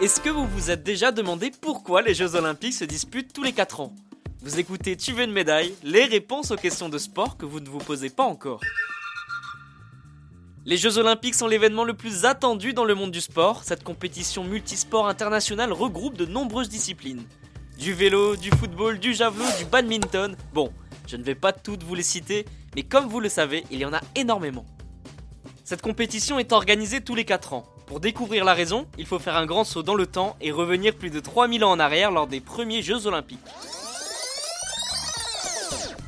Est-ce que vous vous êtes déjà demandé pourquoi les Jeux Olympiques se disputent tous les 4 ans? Vous écoutez Tu veux une médaille Les réponses aux questions de sport que vous ne vous posez pas encore. Les Jeux Olympiques sont l'événement le plus attendu dans le monde du sport. Cette compétition multisport internationale regroupe de nombreuses disciplines. Du vélo, du football, du javelot, du badminton. Bon, je ne vais pas toutes vous les citer, mais comme vous le savez, il y en a énormément. Cette compétition est organisée tous les 4 ans. Pour découvrir la raison, il faut faire un grand saut dans le temps et revenir plus de 3000 ans en arrière lors des premiers Jeux olympiques.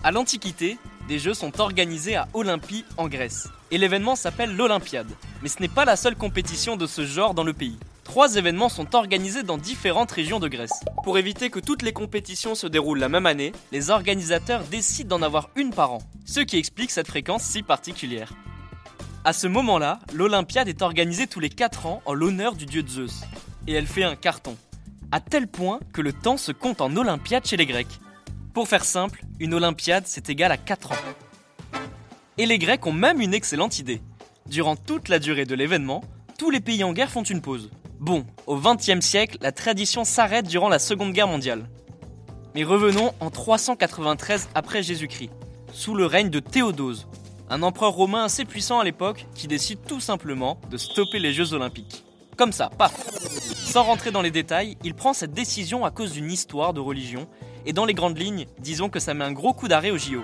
À l'Antiquité, des Jeux sont organisés à Olympie en Grèce. Et l'événement s'appelle l'Olympiade. Mais ce n'est pas la seule compétition de ce genre dans le pays. Trois événements sont organisés dans différentes régions de Grèce. Pour éviter que toutes les compétitions se déroulent la même année, les organisateurs décident d'en avoir une par an, ce qui explique cette fréquence si particulière. À ce moment-là, l'Olympiade est organisée tous les 4 ans en l'honneur du dieu Zeus. Et elle fait un carton. À tel point que le temps se compte en Olympiade chez les Grecs. Pour faire simple, une Olympiade c'est égal à 4 ans. Et les Grecs ont même une excellente idée. Durant toute la durée de l'événement, tous les pays en guerre font une pause. Bon, au XXe siècle, la tradition s'arrête durant la Seconde Guerre mondiale. Mais revenons en 393 après Jésus-Christ, sous le règne de Théodose, un empereur romain assez puissant à l'époque qui décide tout simplement de stopper les Jeux olympiques. Comme ça, paf Sans rentrer dans les détails, il prend cette décision à cause d'une histoire de religion, et dans les grandes lignes, disons que ça met un gros coup d'arrêt au JO.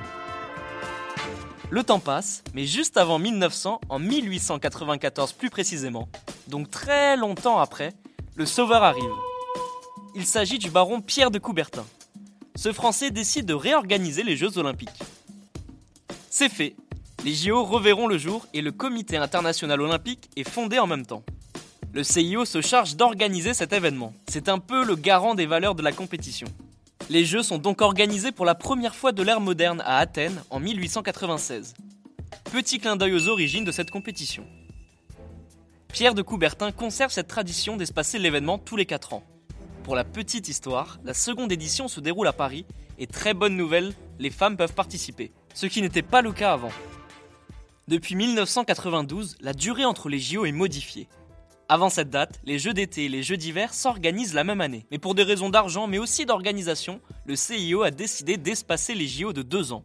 Le temps passe, mais juste avant 1900, en 1894 plus précisément, donc très longtemps après, le sauveur arrive. Il s'agit du baron Pierre de Coubertin. Ce Français décide de réorganiser les Jeux olympiques. C'est fait, les JO reverront le jour et le Comité international olympique est fondé en même temps. Le CIO se charge d'organiser cet événement. C'est un peu le garant des valeurs de la compétition. Les Jeux sont donc organisés pour la première fois de l'ère moderne à Athènes en 1896. Petit clin d'œil aux origines de cette compétition. Pierre de Coubertin conserve cette tradition d'espacer l'événement tous les 4 ans. Pour la petite histoire, la seconde édition se déroule à Paris et très bonne nouvelle, les femmes peuvent participer, ce qui n'était pas le cas avant. Depuis 1992, la durée entre les JO est modifiée. Avant cette date, les Jeux d'été et les Jeux d'hiver s'organisent la même année. Mais pour des raisons d'argent, mais aussi d'organisation, le CIO a décidé d'espacer les JO de deux ans.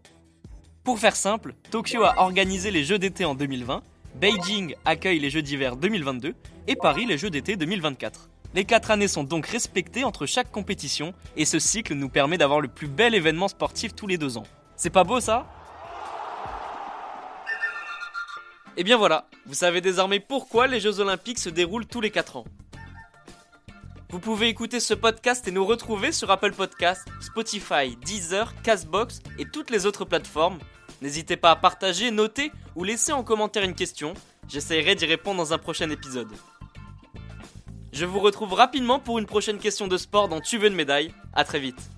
Pour faire simple, Tokyo a organisé les Jeux d'été en 2020, Beijing accueille les Jeux d'hiver 2022 et Paris les Jeux d'été 2024. Les quatre années sont donc respectées entre chaque compétition et ce cycle nous permet d'avoir le plus bel événement sportif tous les deux ans. C'est pas beau ça? Et bien voilà, vous savez désormais pourquoi les Jeux Olympiques se déroulent tous les 4 ans. Vous pouvez écouter ce podcast et nous retrouver sur Apple Podcasts, Spotify, Deezer, Castbox et toutes les autres plateformes. N'hésitez pas à partager, noter ou laisser en commentaire une question. J'essaierai d'y répondre dans un prochain épisode. Je vous retrouve rapidement pour une prochaine question de sport dans Tu veux une médaille. A très vite.